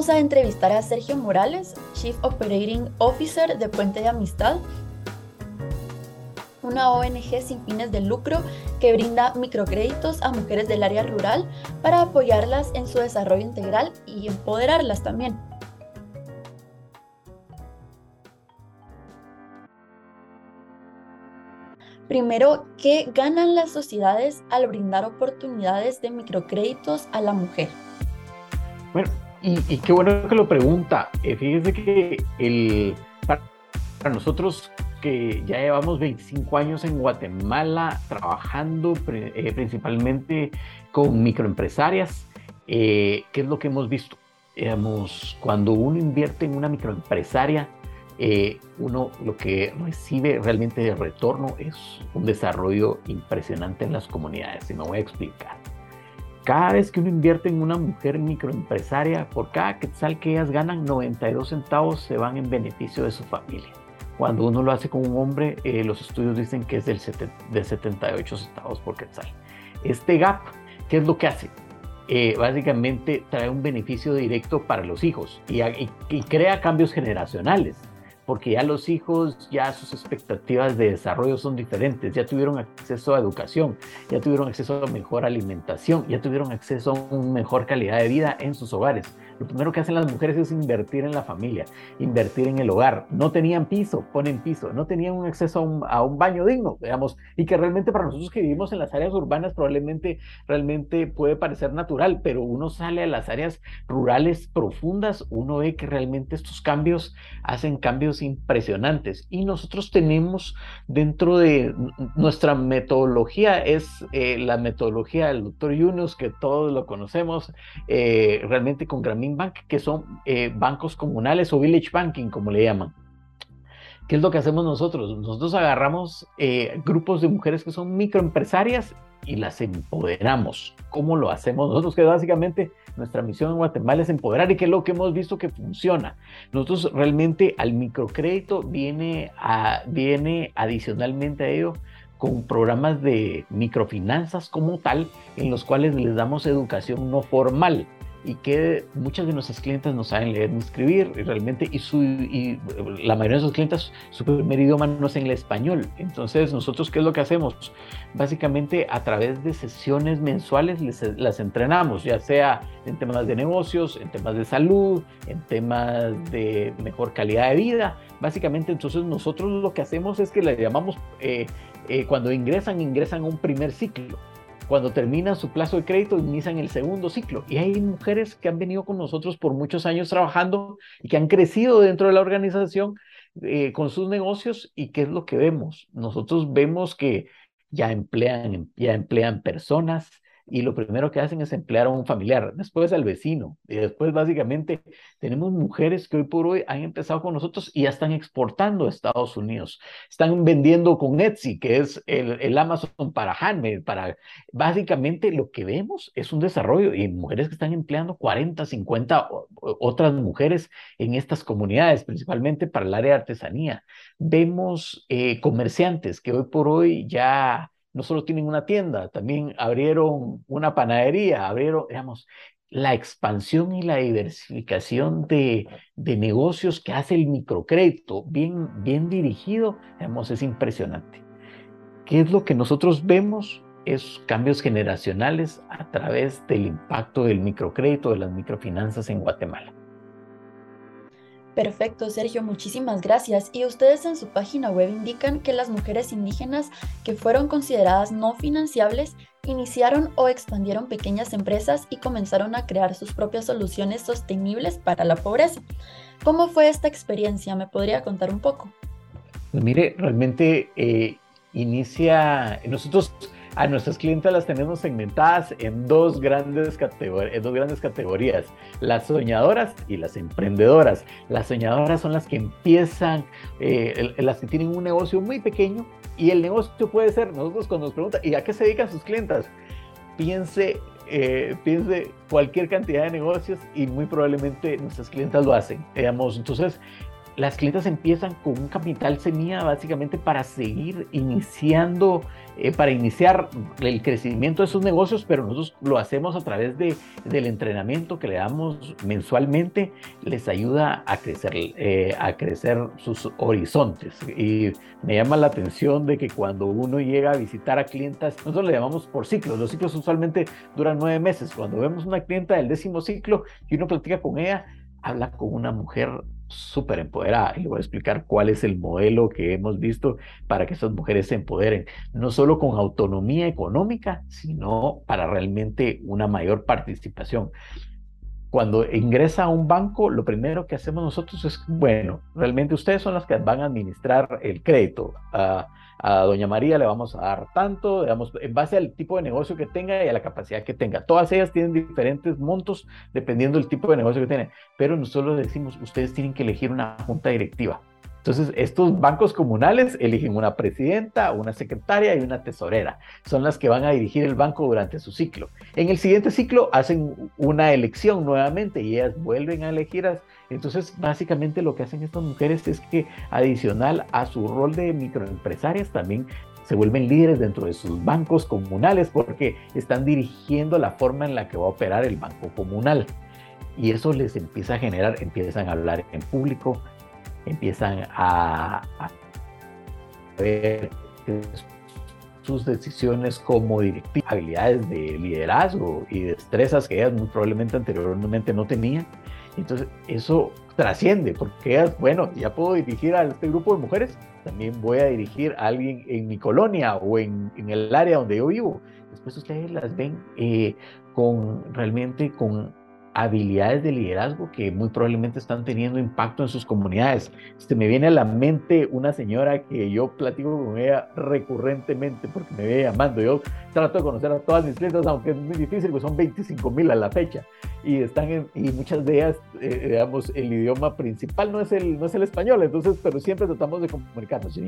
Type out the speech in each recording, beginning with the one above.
Vamos a entrevistar a Sergio Morales, Chief Operating Officer de Puente de Amistad, una ONG sin fines de lucro que brinda microcréditos a mujeres del área rural para apoyarlas en su desarrollo integral y empoderarlas también. Primero, ¿qué ganan las sociedades al brindar oportunidades de microcréditos a la mujer? Bueno, y, qué bueno que lo pregunta. Eh, fíjese que el, para nosotros que ya llevamos 25 años en Guatemala trabajando eh, principalmente con microempresarias. Eh, ¿Qué es lo que hemos visto? Digamos, cuando uno invierte en una microempresaria, eh, uno lo que recibe realmente de retorno es un desarrollo impresionante en las comunidades. Y me voy a explicar. Cada vez que uno invierte en una mujer microempresaria, por cada quetzal que ellas ganan, 92 centavos se van en beneficio de su familia. Cuando uno lo hace con un hombre, eh, los estudios dicen que es del de 78 centavos por quetzal. Este gap, ¿qué es lo que hace? Eh, básicamente trae un beneficio directo para los hijos y, y crea cambios generacionales porque ya los hijos, ya sus expectativas de desarrollo son diferentes, ya tuvieron acceso a educación, ya tuvieron acceso a mejor alimentación, ya tuvieron acceso a una mejor calidad de vida en sus hogares. Lo primero que hacen las mujeres es invertir en la familia, invertir en el hogar. No tenían piso, ponen piso, no tenían un acceso a un, baño digno, digamos, y que realmente para nosotros que vivimos en las áreas urbanas probablemente realmente puede parecer natural, pero uno sale a las áreas rurales profundas, uno ve que realmente estos cambios hacen cambios impresionantes. Y nosotros tenemos dentro de nuestra metodología, es eh, la metodología del doctor Yunus, que todos lo conocemos, eh, realmente con Grameen Bank, que son eh, bancos comunales o village banking, como le llaman. ¿Qué es lo que hacemos nosotros? Nosotros agarramos grupos de mujeres que son microempresarias y las empoderamos. ¿Cómo lo hacemos nosotros? Que básicamente nuestra misión en Guatemala es empoderar y que es lo que hemos visto que funciona. Nosotros realmente al microcrédito viene, a, viene adicionalmente a ello con programas de microfinanzas como tal, en los cuales les damos educación no formal y que muchas de nuestras clientes no saben leer ni escribir y realmente y, su, y la mayoría de sus clientes su primer idioma no es en el español. Entonces nosotros qué es lo que hacemos? Básicamente a través de sesiones mensuales les, las entrenamos, ya sea en temas de negocios, en temas de salud, en temas de mejor calidad de vida. Básicamente entonces nosotros lo que hacemos es que le llamamos, eh, eh, cuando ingresan, ingresan a un primer ciclo cuando terminan su plazo de crédito, inician el segundo ciclo. Y hay mujeres que han venido con nosotros por muchos años trabajando y que han crecido dentro de la organización eh, con sus negocios. ¿Y qué es lo que vemos? Nosotros vemos que ya emplean, ya emplean personas, y lo primero que hacen es emplear a un familiar, después al vecino, y después básicamente tenemos mujeres que hoy por hoy han empezado con nosotros y ya están exportando a Estados Unidos, están vendiendo con Etsy, que es el, Amazon para handmade, para básicamente lo que vemos es un desarrollo y mujeres que están empleando 40, 50 otras mujeres en estas comunidades, principalmente para el área de artesanía. Vemos eh, comerciantes que hoy por hoy ya no solo tienen una tienda, también abrieron una panadería, abrieron, digamos, la expansión y la diversificación de, de negocios que hace el microcrédito, bien, bien dirigido, digamos, es impresionante. ¿Qué es lo que nosotros vemos? Es cambios generacionales a través del impacto del microcrédito, de las microfinanzas en Guatemala. Perfecto, Sergio, muchísimas gracias. Y ustedes en su página web indican que las mujeres indígenas que fueron consideradas no financiables iniciaron o expandieron pequeñas empresas y comenzaron a crear sus propias soluciones sostenibles para la pobreza. ¿Cómo fue esta experiencia? ¿Me podría contar un poco? Pues mire, realmente eh, inicia, nosotros a nuestras clientes las tenemos segmentadas en dos grandes, categorías, las soñadoras y las emprendedoras. Las soñadoras son las que empiezan, eh, las que tienen un negocio muy pequeño y el negocio puede ser, nosotros cuando nos preguntan, ¿y a qué se dedican sus clientes? Piense eh, piense cualquier cantidad de negocios y muy probablemente nuestras clientes lo hacen. Digamos, entonces, las clientas empiezan con un capital semilla básicamente para seguir iniciando, eh, para iniciar el crecimiento de sus negocios, pero nosotros lo hacemos a través de, del entrenamiento que le damos mensualmente, les ayuda a crecer, eh, a crecer sus horizontes. Y me llama la atención de que cuando uno llega a visitar a clientas, nosotros le llamamos por ciclos, los ciclos usualmente duran nueve meses. Cuando vemos una clienta del décimo ciclo y uno platica con ella, habla con una mujer súper empoderada. Y le voy a explicar cuál es el modelo que hemos visto para que estas mujeres se empoderen, no solo con autonomía económica, sino para realmente una mayor participación. Cuando ingresa a un banco, lo primero que hacemos nosotros es, bueno, realmente ustedes son las que van a administrar el crédito. Uh, a doña María le vamos a dar tanto, digamos, en base al tipo de negocio que tenga y a la capacidad que tenga. Todas ellas tienen diferentes montos dependiendo del tipo de negocio que tienen, pero nosotros decimos, ustedes tienen que elegir una junta directiva. Entonces, estos bancos comunales eligen una presidenta, una secretaria y una tesorera. Son las que van a dirigir el banco durante su ciclo. En el siguiente ciclo hacen una elección nuevamente y ellas vuelven a elegir. Entonces, básicamente lo que hacen estas mujeres es que adicional a su rol de microempresarias, también se vuelven líderes dentro de sus bancos comunales porque están dirigiendo la forma en la que va a operar el banco comunal. Y eso les empieza a generar, empiezan a hablar en público, empiezan a, ver sus decisiones como directivas, habilidades de liderazgo y destrezas que ellas muy probablemente anteriormente no tenían. Entonces eso trasciende, porque ellas, bueno, ya puedo dirigir a este grupo de mujeres, también voy a dirigir a alguien en mi colonia o en, el área donde yo vivo. Después ustedes las ven eh, con realmente con habilidades de liderazgo que muy probablemente están teniendo impacto en sus comunidades. Este, me viene a la mente una señora que yo platico con ella recurrentemente porque me ve llamando. Yo trato de conocer a todas mis clientes, aunque es muy difícil, pues son 25 mil a la fecha. Y, están en, y muchas de ellas, eh, digamos, el idioma principal no es, el, no es el español, entonces, pero siempre tratamos de comunicarnos.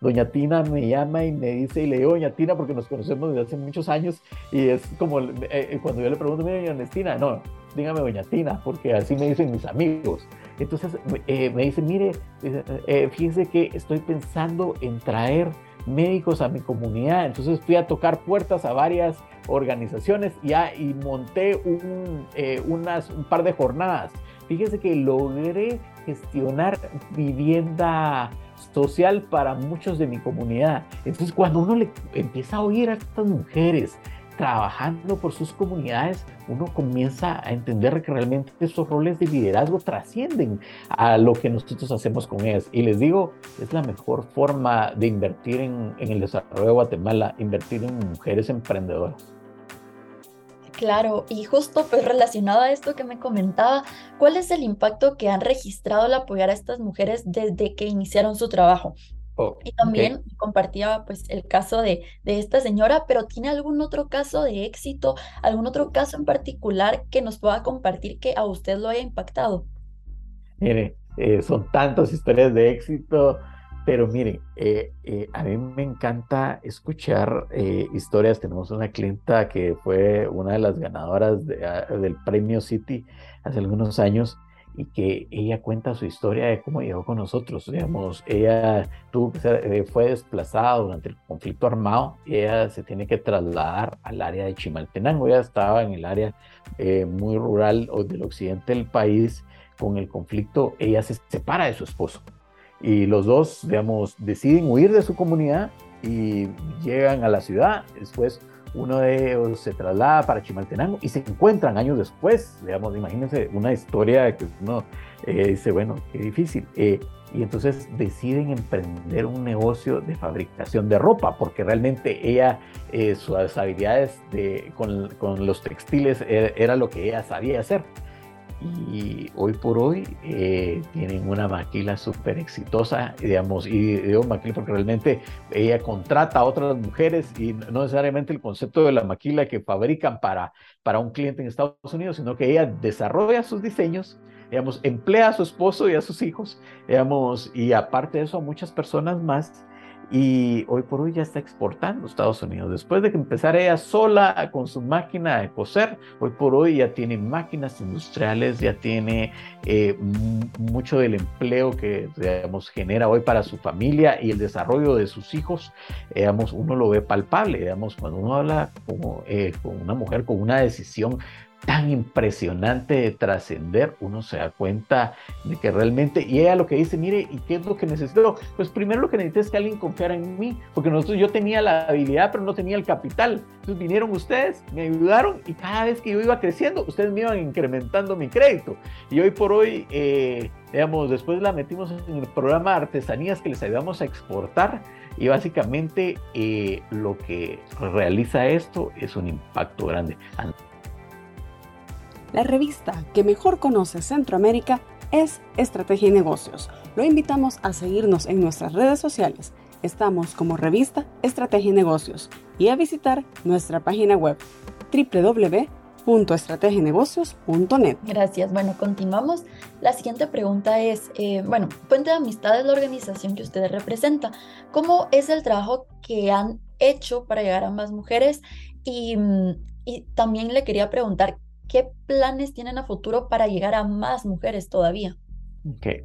Doña Tina me llama y me dice, y le digo Doña Tina porque nos conocemos desde hace muchos años, y es como eh, eh, cuando yo le pregunto, mira, Doña Tina, no, dígame doña Tina, porque así me dicen mis amigos. Entonces eh, me dice, mire, eh, fíjese que estoy pensando en traer médicos a mi comunidad. Entonces fui a tocar puertas a varias organizaciones y, y monté un, eh, unas, un par de jornadas. Fíjese que logré gestionar vivienda social para muchos de mi comunidad. Entonces cuando uno le empieza a oír a estas mujeres, trabajando por sus comunidades, uno comienza a entender que realmente esos roles de liderazgo trascienden a lo que nosotros hacemos con ellas. Y les digo, es la mejor forma de invertir en, el desarrollo de Guatemala, invertir en mujeres emprendedoras. Claro, y justo pues relacionado a esto que me comentaba, ¿cuál es el impacto que han registrado al apoyar a estas mujeres desde que iniciaron su trabajo? Oh, y también compartía pues el caso de, de esta señora, pero ¿tiene algún otro caso de éxito, algún otro caso en particular que nos pueda compartir que a usted lo haya impactado? Mire, eh, son tantas historias de éxito, pero mire, eh, eh, a mí me encanta escuchar historias. Tenemos una clienta que fue una de las ganadoras ah, del premio City hace algunos años y que ella cuenta su historia de cómo llegó con nosotros. Digamos, ella tuvo que ser, eh, fue desplazada durante el conflicto armado ella se tiene que trasladar al área de Chimaltenango. Ella estaba en el área eh, muy rural o del occidente del país. Con el conflicto, ella se separa de su esposo y los dos, digamos, deciden huir de su comunidad y llegan a la ciudad. Después uno de ellos se traslada para Chimaltenango y se encuentran años después, digamos, imagínense una historia que uno eh, dice, bueno, qué difícil. Eh, y entonces deciden emprender un negocio de fabricación de ropa, porque realmente ella, eh, sus habilidades de, con, con, los textiles era, era lo que ella sabía hacer y hoy por hoy eh, tienen una maquila súper exitosa, digamos, y digo maquila porque realmente ella contrata a otras mujeres y no necesariamente el concepto de la maquila que fabrican para, para un cliente en Estados Unidos, sino que ella desarrolla sus diseños, digamos, emplea a su esposo y a sus hijos, digamos, y aparte de eso a muchas personas más y hoy por hoy ya está exportando a Estados Unidos. Después de que empezara ella sola con su máquina de coser, hoy por hoy ya tiene máquinas industriales, ya tiene eh, mucho del empleo que digamos, genera hoy para su familia y el desarrollo de sus hijos, digamos, uno lo ve palpable, digamos, cuando uno habla como, eh, con una mujer con una decisión tan impresionante de trascender, uno se da cuenta de que realmente, y ella lo que dice, mire, ¿y qué es lo que necesito? Pues primero lo que necesito es que alguien confiara en mí, porque nosotros yo tenía la habilidad, pero no tenía el capital. Entonces vinieron ustedes, me ayudaron y cada vez que yo iba creciendo, ustedes me iban incrementando mi crédito. Y hoy por hoy, eh, digamos, después la metimos en el programa Artesanías que les ayudamos a exportar y básicamente eh, lo que realiza esto es un impacto grande la revista que mejor conoce Centroamérica es Estrategia y Negocios. Lo invitamos a seguirnos en nuestras redes sociales. Estamos como revista Estrategia y Negocios y a visitar nuestra página web www.estrategienegocios.net. Gracias. Bueno, continuamos. La siguiente pregunta es, eh, bueno, Puente de Amistad es la organización que usted representa. ¿Cómo es el trabajo que han hecho para llegar a más mujeres? Y, mm, y también le quería preguntar, ¿Qué planes tienen a futuro para llegar a más mujeres todavía? Okay.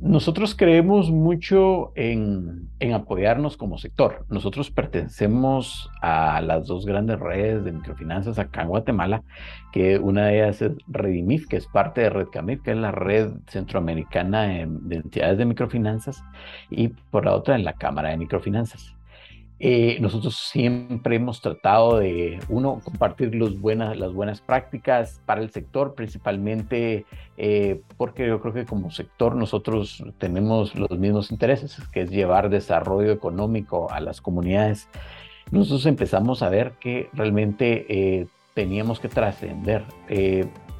nosotros creemos mucho en, en, apoyarnos como sector. Nosotros pertenecemos a las dos grandes redes de microfinanzas acá en Guatemala, que una de ellas es Redimif, que es parte de RedCamif, que es la red centroamericana de entidades de microfinanzas, y por la otra en la Cámara de Microfinanzas. Eh, nosotros siempre hemos tratado de, uno, compartir los las buenas prácticas para el sector, principalmente eh, porque yo creo que como sector nosotros tenemos los mismos intereses, que es llevar desarrollo económico a las comunidades. Nosotros empezamos a ver que realmente eh, teníamos que trascender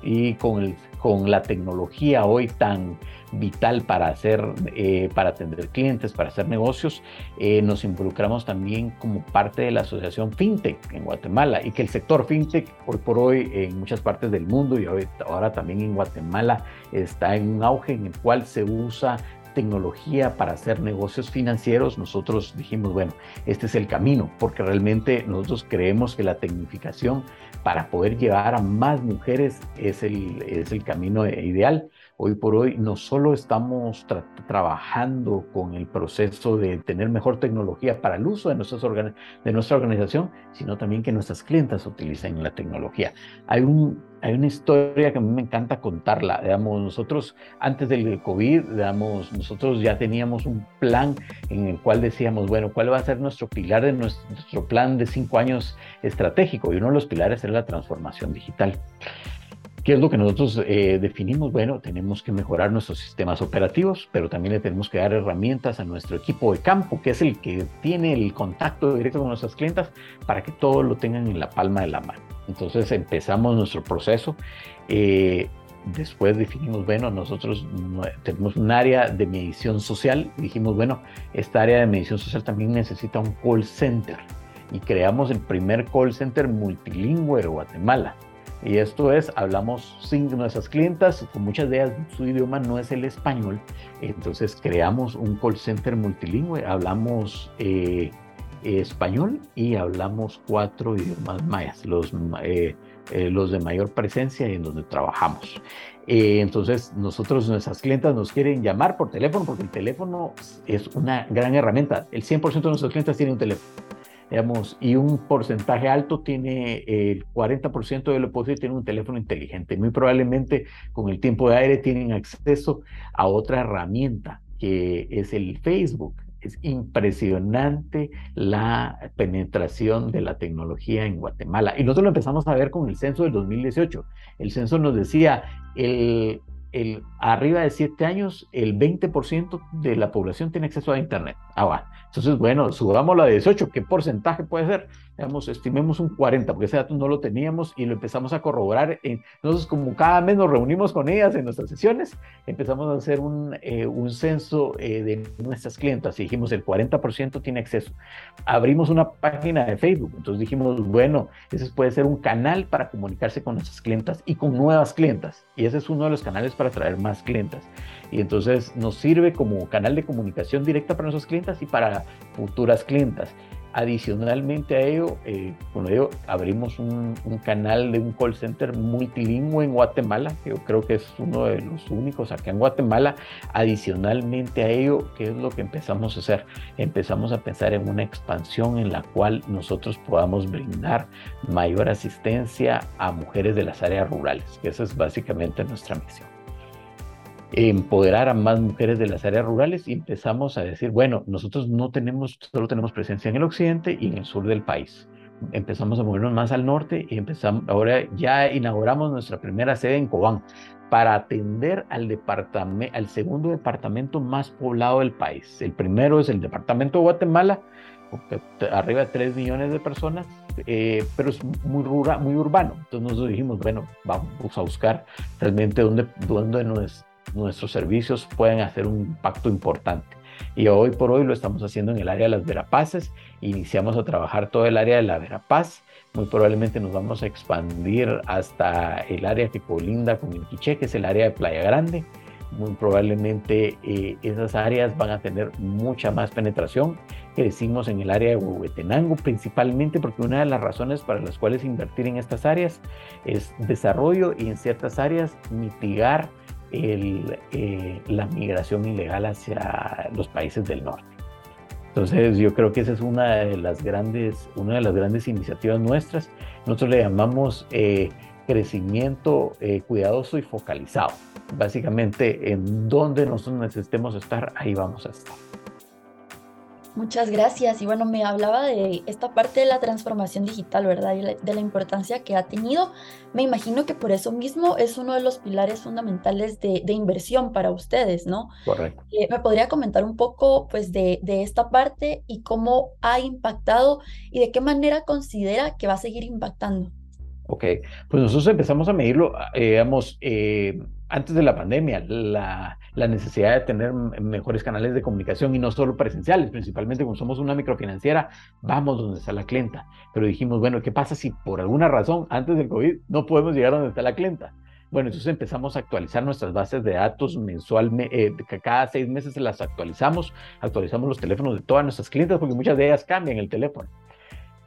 y con, el, con la tecnología hoy tan vital para hacer, eh, para atender clientes, para hacer negocios, eh, nos involucramos también como parte de la asociación FinTech en Guatemala y que el sector FinTech hoy por hoy en muchas partes del mundo y hoy, ahora también en Guatemala está en un auge en el cual se usa tecnología para hacer negocios financieros, nosotros dijimos, bueno, este es el camino, porque realmente nosotros creemos que la tecnificación para poder llevar a más mujeres es el, es el camino ideal. Hoy por hoy no solo estamos trabajando con el proceso de tener mejor tecnología para el uso de, nuestras de nuestra organización, sino también que nuestras clientas utilicen la tecnología. Hay, un, hay una historia que a mí me encanta contarla. Digamos, nosotros antes del COVID, digamos, nosotros ya teníamos un plan en el cual decíamos, bueno, ¿cuál va a ser nuestro pilar de nuestro, nuestro plan de cinco años estratégico? Y uno de los pilares era la transformación digital. ¿Qué es lo que nosotros eh, definimos? Bueno, tenemos que mejorar nuestros sistemas operativos, pero también le tenemos que dar herramientas a nuestro equipo de campo, que es el que tiene el contacto directo con nuestras clientas, para que todo lo tengan en la palma de la mano. Entonces empezamos nuestro proceso. Eh, después definimos, bueno, nosotros tenemos un área de medición social. Dijimos, bueno, esta área de medición social también necesita un call center. Y creamos el primer call center multilingüe de Guatemala y esto es, hablamos sin nuestras clientas, con muchas de ellas su idioma no es el español, entonces creamos un call center multilingüe, hablamos eh, español y hablamos cuatro idiomas mayas, los, eh, eh, los de mayor presencia y en donde trabajamos. entonces, nosotros, nuestras clientas nos quieren llamar por teléfono porque el teléfono es una gran herramienta. El 100% de nuestras clientes tienen un teléfono y un porcentaje alto tiene el 40% de lo posible tiene un teléfono inteligente. Muy probablemente con el tiempo de aire tienen acceso a otra herramienta que es el Facebook. Es impresionante la penetración de la tecnología en Guatemala. Y nosotros lo empezamos a ver con el censo del 2018. El censo nos decía, el arriba de 7 años, el 20% de la población tiene acceso a Internet. Ah, Entonces, bueno, subámoslo a 18, ¿qué porcentaje puede ser? Digamos, estimemos un 40, porque ese dato no lo teníamos y lo empezamos a corroborar. Entonces, como cada mes nos reunimos con ellas en nuestras sesiones, empezamos a hacer un, eh, un censo eh, de nuestras clientas y dijimos el 40% tiene acceso. Abrimos una página de Facebook, entonces dijimos, bueno, ese puede ser un canal para comunicarse con nuestras clientas y con nuevas clientas. Y ese es uno de los canales para atraer más clientas. Y entonces nos sirve como canal de comunicación directa para nuestras clientas y para futuras clientas. Adicionalmente a ello, eh, ello abrimos un, canal de un call center multilingüe en Guatemala, que yo creo que es uno de los únicos acá en Guatemala. Adicionalmente a ello, ¿qué es lo que empezamos a hacer? Empezamos a pensar en una expansión en la cual nosotros podamos brindar mayor asistencia a mujeres de las áreas rurales, que esa es básicamente nuestra misión empoderar a más mujeres de las áreas rurales y empezamos a decir, bueno, nosotros no tenemos, solo tenemos presencia en el occidente y en el sur del país. Empezamos a movernos más al norte y empezamos, ahora ya inauguramos nuestra primera sede en Cobán para atender al, departamento, al segundo departamento más poblado del país. El primero es el departamento de Guatemala, arriba de 3 millones de personas, eh, pero es muy rural, muy urbano. Entonces nosotros dijimos, bueno, vamos a buscar realmente dónde, dónde nos nuestros servicios pueden hacer un impacto importante. Y hoy por hoy lo estamos haciendo en el área de las Verapaces. Iniciamos a trabajar todo el área de la Verapaz. Muy probablemente nos vamos a expandir hasta el área que colinda con el Quiché, que es el área de Playa Grande. Muy probablemente eh, esas áreas van a tener mucha más penetración. Crecimos en el área de Huehuetenango principalmente porque una de las razones para las cuales invertir en estas áreas es desarrollo y en ciertas áreas mitigar el, eh, la migración ilegal hacia los países del norte. Entonces yo creo que esa es una de las grandes, una de las grandes iniciativas nuestras. Nosotros le llamamos eh, crecimiento eh, cuidadoso y focalizado. Básicamente en donde nosotros necesitemos estar, ahí vamos a estar. Muchas gracias. Y bueno, me hablaba de esta parte de la transformación digital, ¿verdad? Y de la importancia que ha tenido. Me imagino que por eso mismo es uno de los pilares fundamentales de, inversión para ustedes, ¿no? Correcto. Eh, ¿Me podría comentar un poco, pues, de, de, esta parte y cómo ha impactado y de qué manera considera que va a seguir impactando? Ok, pues nosotros empezamos a medirlo, eh, digamos, eh, antes de la pandemia, la, la, necesidad de tener mejores canales de comunicación y no solo presenciales, principalmente como somos una microfinanciera, vamos donde está la clienta. Pero dijimos, bueno, ¿qué pasa si por alguna razón antes del COVID no podemos llegar donde está la clienta? Bueno, entonces empezamos a actualizar nuestras bases de datos mensualmente, eh, cada seis meses las actualizamos, actualizamos los teléfonos de todas nuestras clientes porque muchas de ellas cambian el teléfono.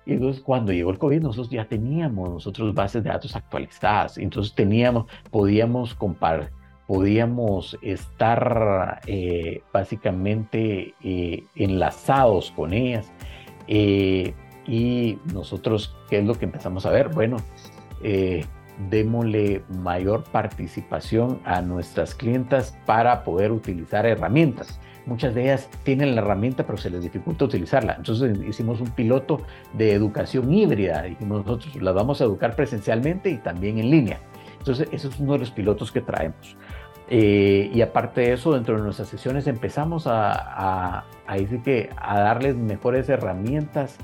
Y entonces cuando llegó el COVID, nosotros ya teníamos nosotros bases de datos actualizadas. Entonces teníamos, podíamos comparar, podíamos estar eh, básicamente eh, enlazados con ellas. Eh, y nosotros, ¿qué es lo que empezamos a ver? Bueno, démosle mayor participación a nuestras clientas para poder utilizar herramientas muchas de ellas tienen la herramienta pero se les dificulta utilizarla. Entonces hicimos un piloto de educación híbrida y nosotros las vamos a educar presencialmente y también en línea. Entonces ese es uno de los pilotos que traemos. Eh, y aparte de eso, dentro de nuestras sesiones empezamos a, a, decir que a darles mejores herramientas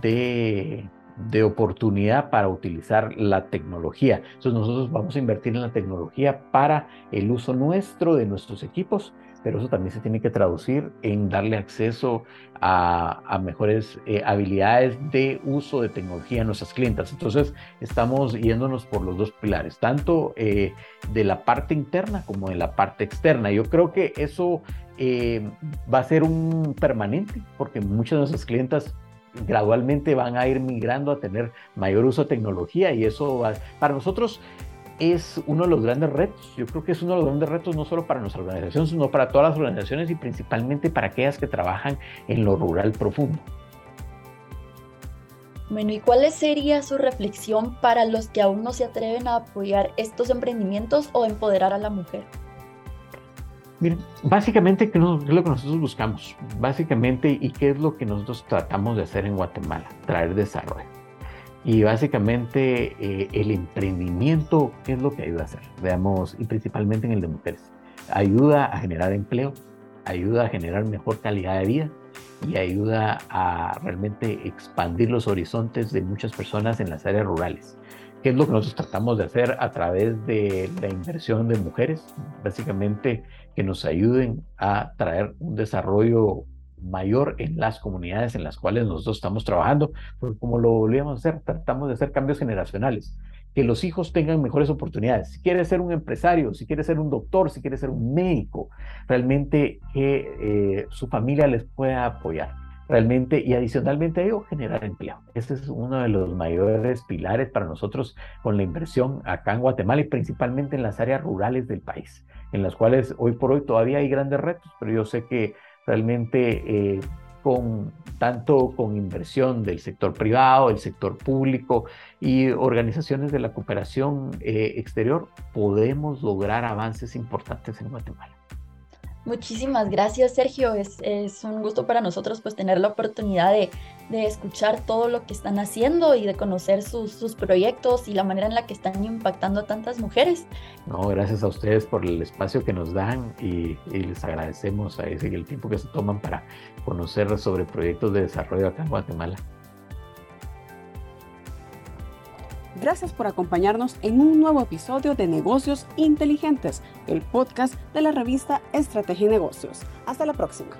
de, de oportunidad para utilizar la tecnología. Entonces nosotros vamos a invertir en la tecnología para el uso nuestro de nuestros equipos pero eso también se tiene que traducir en darle acceso a, mejores eh, habilidades de uso de tecnología a nuestras clientas. Entonces, estamos yéndonos por los dos pilares, tanto eh, de la parte interna como de la parte externa. Yo creo que eso eh, va a ser un permanente, porque muchas de nuestras clientas gradualmente van a ir migrando a tener mayor uso de tecnología y eso para nosotros es uno de los grandes retos. Yo creo que es uno de los grandes retos no solo para nuestra organización, sino para todas las organizaciones y principalmente para aquellas que trabajan en lo rural profundo. Bueno, ¿y cuál sería su reflexión para los que aún no se atreven a apoyar estos emprendimientos o empoderar a la mujer? Miren, básicamente, ¿qué es lo que nosotros buscamos? Básicamente, ¿y qué es lo que nosotros tratamos de hacer en Guatemala? Traer desarrollo. Y básicamente eh, el emprendimiento, ¿qué es lo que ayuda a hacer? Veamos, y principalmente en el de mujeres. Ayuda a generar empleo, ayuda a generar mejor calidad de vida y ayuda a realmente expandir los horizontes de muchas personas en las áreas rurales. ¿Qué es lo que nosotros tratamos de hacer a través de la inversión de mujeres? Básicamente que nos ayuden a traer un desarrollo mayor en las comunidades en las cuales nosotros estamos trabajando, porque como lo volvíamos a hacer, tratamos de hacer cambios generacionales, que los hijos tengan mejores oportunidades. Si quiere ser un empresario, si quiere ser un doctor, si quiere ser un médico, realmente que eh, su familia les pueda apoyar. Realmente, y adicionalmente a ello, generar empleo. Ese es uno de los mayores pilares para nosotros con la inversión acá en Guatemala y principalmente en las áreas rurales del país, en las cuales hoy por hoy todavía hay grandes retos, pero yo sé que realmente eh, con tanto con inversión del sector privado, del sector público y organizaciones de la cooperación eh, exterior, podemos lograr avances importantes en Guatemala. Muchísimas gracias, Sergio. Es, es, un gusto para nosotros pues tener la oportunidad de, de, escuchar todo lo que están haciendo y de conocer sus, sus, proyectos y la manera en la que están impactando a tantas mujeres. No, gracias a ustedes por el espacio que nos dan y, y les agradecemos a ese, el tiempo que se toman para conocer sobre proyectos de desarrollo acá en Guatemala. Gracias por acompañarnos en un nuevo episodio de Negocios Inteligentes, el podcast de la revista Estrategia y Negocios. Hasta la próxima.